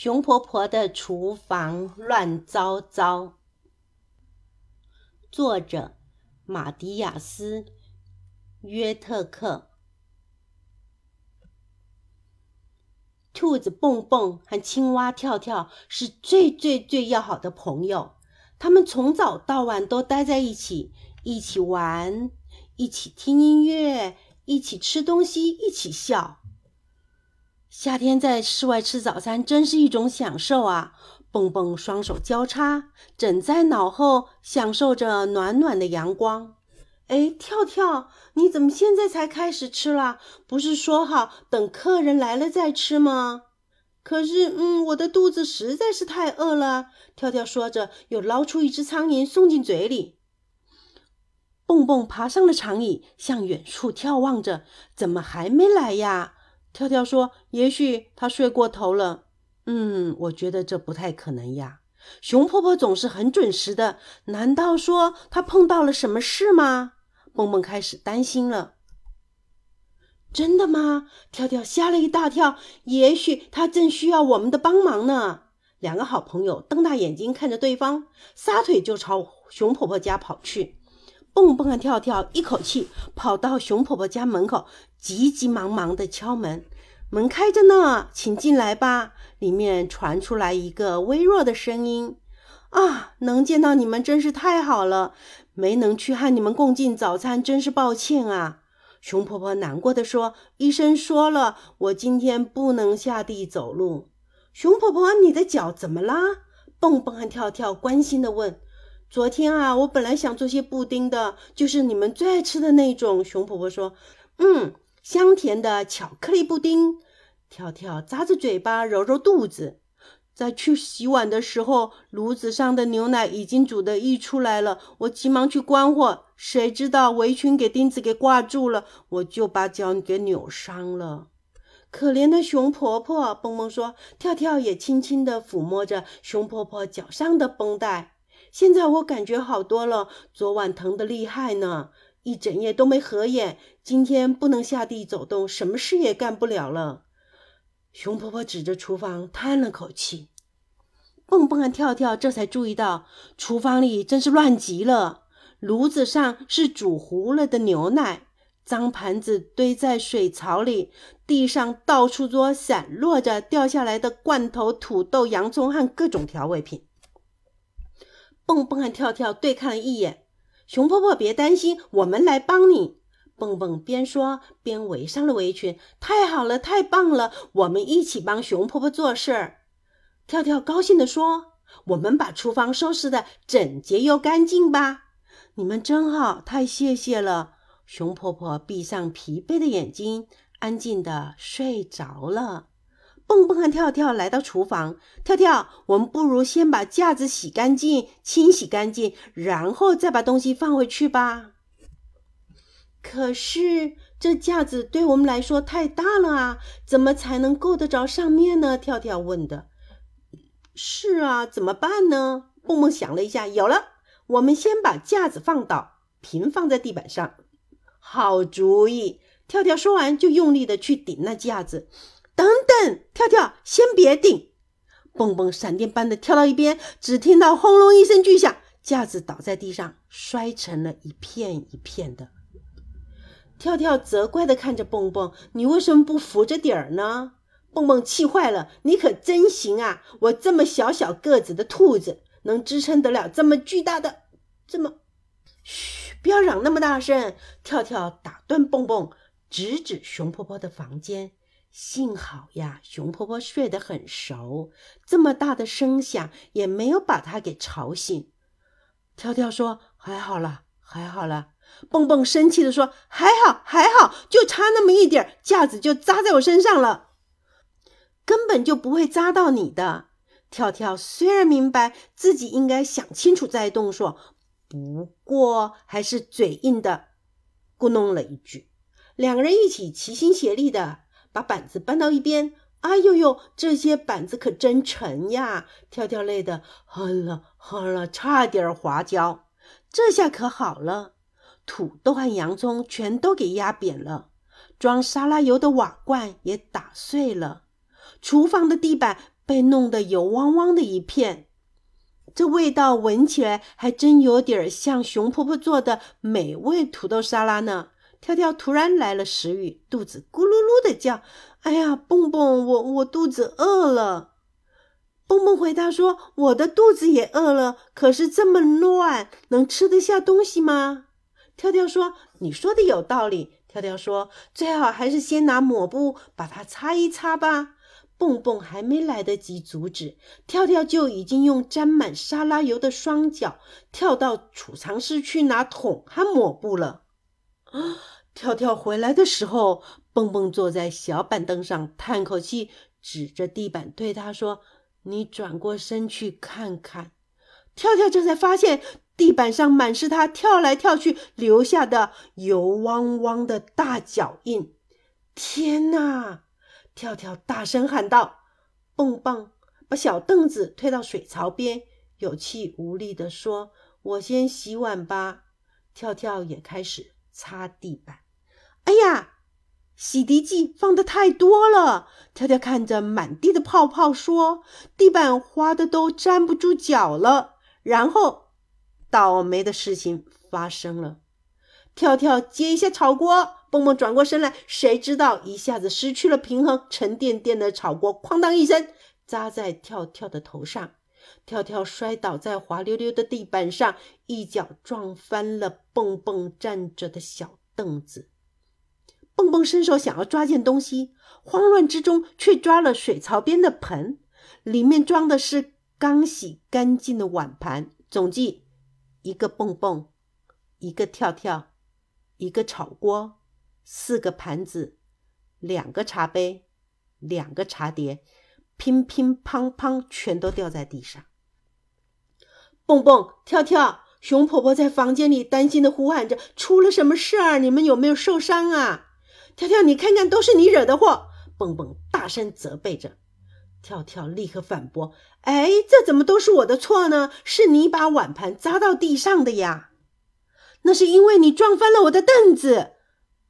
熊婆婆的厨房乱糟糟。作者：马迪亚斯·约特克。兔子蹦蹦和青蛙跳跳是最最最要好的朋友，他们从早到晚都待在一起，一起玩，一起听音乐，一起吃东西，一起笑。夏天在室外吃早餐真是一种享受啊！蹦蹦双手交叉枕在脑后，享受着暖暖的阳光。哎，跳跳，你怎么现在才开始吃啦？不是说好等客人来了再吃吗？可是，嗯，我的肚子实在是太饿了。跳跳说着，又捞出一只苍蝇送进嘴里。蹦蹦爬上了长椅，向远处眺望着，怎么还没来呀？跳跳说：“也许他睡过头了。”嗯，我觉得这不太可能呀。熊婆婆总是很准时的，难道说她碰到了什么事吗？蹦蹦开始担心了。真的吗？跳跳吓了一大跳。也许他正需要我们的帮忙呢。两个好朋友瞪大眼睛看着对方，撒腿就朝熊婆婆家跑去。蹦蹦和跳跳一口气跑到熊婆婆家门口，急急忙忙地敲门。门开着呢，请进来吧。里面传出来一个微弱的声音：“啊，能见到你们真是太好了，没能去和你们共进早餐，真是抱歉啊。”熊婆婆难过的说：“医生说了，我今天不能下地走路。”熊婆婆，你的脚怎么啦？蹦蹦和跳跳关心的问。昨天啊，我本来想做些布丁的，就是你们最爱吃的那种。熊婆婆说：“嗯，香甜的巧克力布丁。”跳跳咂着嘴巴，揉揉肚子。在去洗碗的时候，炉子上的牛奶已经煮得溢出来了。我急忙去关火，谁知道围裙给钉子给挂住了，我就把脚给扭伤了。可怜的熊婆婆，蹦蹦说。跳跳也轻轻地抚摸着熊婆婆脚上的绷带。现在我感觉好多了，昨晚疼得厉害呢，一整夜都没合眼。今天不能下地走动，什么事也干不了了。熊婆婆指着厨房叹了口气，蹦蹦跳跳这才注意到厨房里真是乱极了。炉子上是煮糊了的牛奶，脏盘子堆在水槽里，地上到处都散落着掉下来的罐头、土豆、洋葱和各种调味品。蹦蹦和跳跳对看了一眼，熊婆婆别担心，我们来帮你。蹦蹦边说边围上了围裙。太好了，太棒了，我们一起帮熊婆婆做事儿。跳跳高兴地说：“我们把厨房收拾的整洁又干净吧？”你们真好，太谢谢了。熊婆婆闭上疲惫的眼睛，安静地睡着了。蹦蹦和跳跳来到厨房，跳跳，我们不如先把架子洗干净、清洗干净，然后再把东西放回去吧。可是这架子对我们来说太大了啊，怎么才能够得着上面呢？跳跳问的。是啊，怎么办呢？蹦蹦想了一下，有了，我们先把架子放倒，平放在地板上。好主意！跳跳说完，就用力的去顶那架子。等等，跳跳，先别顶！蹦蹦闪电般的跳到一边，只听到轰隆一声巨响，架子倒在地上，摔成了一片一片的。跳跳责怪的看着蹦蹦：“你为什么不扶着底儿呢？”蹦蹦气坏了：“你可真行啊！我这么小小个子的兔子，能支撑得了这么巨大的……这么……嘘，不要嚷那么大声！”跳跳打断蹦蹦，指指熊婆婆的房间。幸好呀，熊婆婆睡得很熟，这么大的声响也没有把她给吵醒。跳跳说：“还好了，还好了。”蹦蹦生气地说：“还好，还好，就差那么一点，架子就扎在我身上了，根本就不会扎到你的。”跳跳虽然明白自己应该想清楚再动手，不过还是嘴硬的咕哝了一句。两个人一起齐心协力的。把板子搬到一边，哎呦呦，这些板子可真沉呀！跳跳累得哼了哼了，差点滑跤。这下可好了，土豆和洋葱全都给压扁了，装沙拉油的瓦罐也打碎了，厨房的地板被弄得油汪汪的一片。这味道闻起来还真有点像熊婆婆做的美味土豆沙拉呢。跳跳突然来了食欲，肚子咕噜噜的叫：“哎呀，蹦蹦，我我肚子饿了。”蹦蹦回答说：“我的肚子也饿了，可是这么乱，能吃得下东西吗？”跳跳说：“你说的有道理。”跳跳说：“最好还是先拿抹布把它擦一擦吧。”蹦蹦还没来得及阻止，跳跳就已经用沾满沙拉油的双脚跳到储藏室去拿桶和抹布了。跳跳回来的时候，蹦蹦坐在小板凳上，叹口气，指着地板对他说：“你转过身去看看。”跳跳这才发现地板上满是他跳来跳去留下的油汪汪的大脚印。天哪！跳跳大声喊道：“蹦蹦，把小凳子推到水槽边，有气无力地说：‘我先洗碗吧。’跳跳也开始擦地板。哎呀，洗涤剂放的太多了！跳跳看着满地的泡泡说：‘地板滑的都粘不住脚了。’然后，倒霉的事情发生了。跳跳接一下炒锅。”蹦蹦转过身来，谁知道一下子失去了平衡，沉甸甸的炒锅哐当一声砸在跳跳的头上，跳跳摔倒在滑溜溜的地板上，一脚撞翻了蹦蹦站着的小凳子。蹦蹦伸手想要抓件东西，慌乱之中却抓了水槽边的盆，里面装的是刚洗干净的碗盘，总计一个蹦蹦，一个跳跳，一个炒锅。四个盘子，两个茶杯，两个茶碟，乒乒乓乓，全都掉在地上。蹦蹦跳跳，熊婆婆在房间里担心的呼喊着：“出了什么事儿？你们有没有受伤啊？”跳跳，你看看，都是你惹的祸！蹦蹦大声责备着。跳跳立刻反驳：“哎，这怎么都是我的错呢？是你把碗盘砸到地上的呀！那是因为你撞翻了我的凳子。”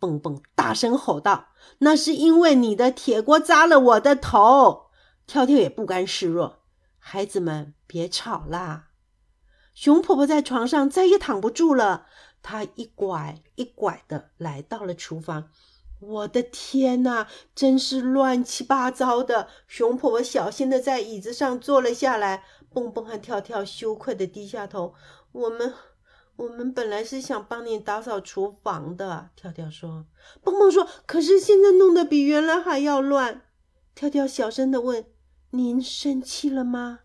蹦蹦大声吼道：“那是因为你的铁锅砸了我的头！”跳跳也不甘示弱：“孩子们，别吵啦！”熊婆婆在床上再也躺不住了，她一拐一拐的来到了厨房。我的天哪，真是乱七八糟的！熊婆婆小心的在椅子上坐了下来。蹦蹦和跳跳羞愧的低下头：“我们……”我们本来是想帮你打扫厨房的，跳跳说。蹦蹦说：“可是现在弄得比原来还要乱。”跳跳小声的问：“您生气了吗？”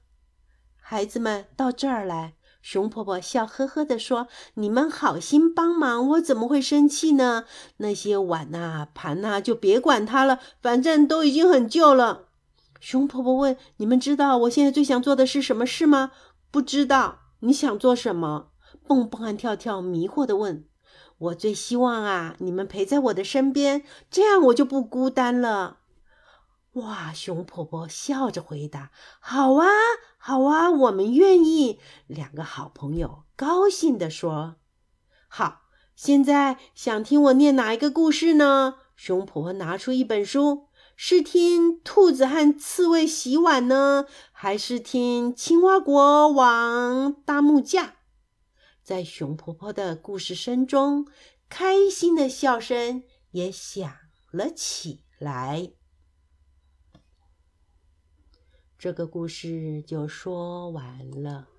孩子们到这儿来，熊婆婆笑呵呵的说：“你们好心帮忙，我怎么会生气呢？那些碗呐、盘呐，就别管它了，反正都已经很旧了。”熊婆婆问：“你们知道我现在最想做的是什么事吗？”“不知道。”“你想做什么？”蹦蹦和跳跳迷惑地问：“我最希望啊，你们陪在我的身边，这样我就不孤单了。”哇！熊婆婆笑着回答：“好啊，好啊，我们愿意。”两个好朋友高兴地说：“好，现在想听我念哪一个故事呢？”熊婆婆拿出一本书，是听兔子和刺猬洗碗呢，还是听青蛙国王搭木架？在熊婆婆的故事声中，开心的笑声也响了起来。这个故事就说完了。